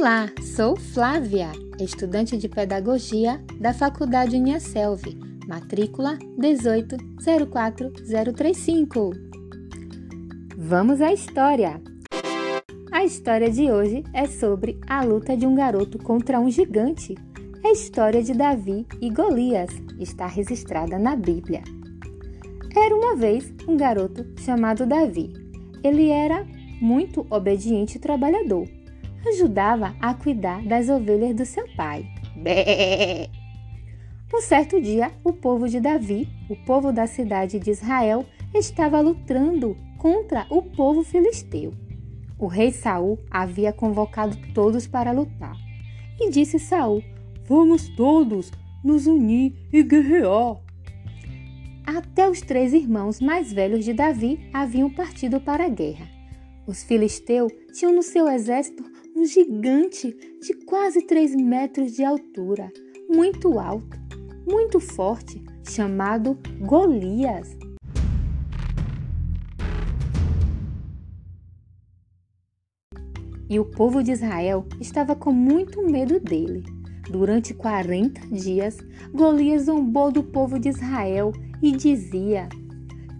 Olá, sou Flávia, estudante de Pedagogia da Faculdade Uniaselv, matrícula 1804035. Vamos à história! A história de hoje é sobre a luta de um garoto contra um gigante. A história de Davi e Golias, está registrada na Bíblia. Era uma vez um garoto chamado Davi. Ele era muito obediente e trabalhador ajudava a cuidar das ovelhas do seu pai. Bé! Um certo dia, o povo de Davi, o povo da cidade de Israel, estava lutando contra o povo filisteu. O rei Saul havia convocado todos para lutar. E disse Saul: Vamos todos nos unir e guerrear. Até os três irmãos mais velhos de Davi haviam partido para a guerra. Os filisteus tinham no seu exército um gigante de quase 3 metros de altura, muito alto, muito forte, chamado Golias. E o povo de Israel estava com muito medo dele. Durante 40 dias, Golias zombou do povo de Israel e dizia: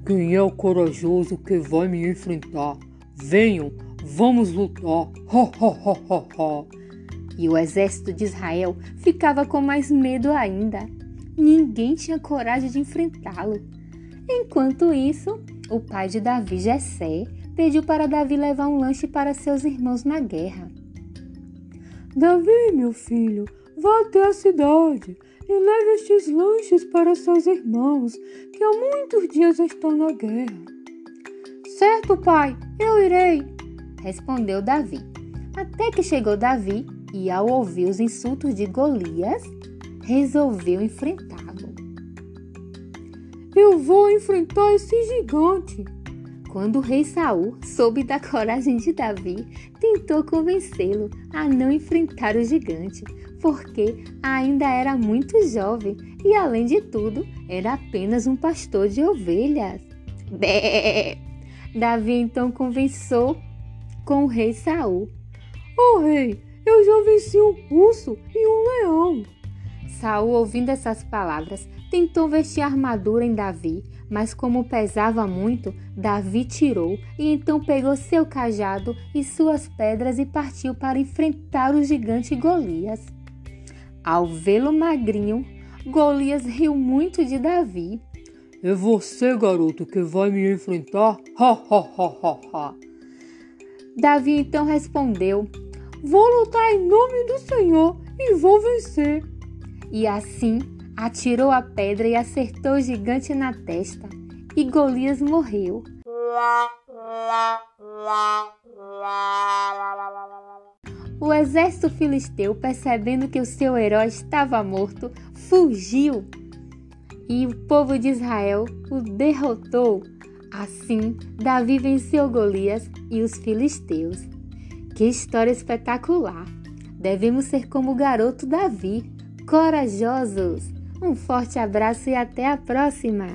Quem é o corajoso que vai me enfrentar? Venham, Vamos lutar! Ho, ho, ho, ho, ho. E o exército de Israel ficava com mais medo ainda. Ninguém tinha coragem de enfrentá-lo. Enquanto isso, o pai de Davi, Jessé, pediu para Davi levar um lanche para seus irmãos na guerra. Davi, meu filho, vá até a cidade e leve estes lanches para seus irmãos, que há muitos dias estão na guerra. Certo, pai, eu irei, respondeu Davi. Até que chegou Davi e, ao ouvir os insultos de Golias, resolveu enfrentá-lo. Eu vou enfrentar esse gigante. Quando o rei Saul soube da coragem de Davi, tentou convencê-lo a não enfrentar o gigante, porque ainda era muito jovem e, além de tudo, era apenas um pastor de ovelhas. Bé! Davi então convenceu com o rei Saul. Oh rei, eu já venci um urso e um leão. Saul, ouvindo essas palavras, tentou vestir a armadura em Davi, mas como pesava muito, Davi tirou e então pegou seu cajado e suas pedras e partiu para enfrentar o gigante Golias. Ao vê-lo magrinho, Golias riu muito de Davi. É você, garoto, que vai me enfrentar? Ha, ha, ha, ha, ha. Davi então respondeu: Vou lutar em nome do Senhor e vou vencer. E assim atirou a pedra e acertou o gigante na testa, e Golias morreu. O exército filisteu, percebendo que o seu herói estava morto, fugiu. E o povo de Israel o derrotou Assim, Davi venceu Golias e os filisteus. Que história espetacular! Devemos ser como o garoto Davi, corajosos. Um forte abraço e até a próxima!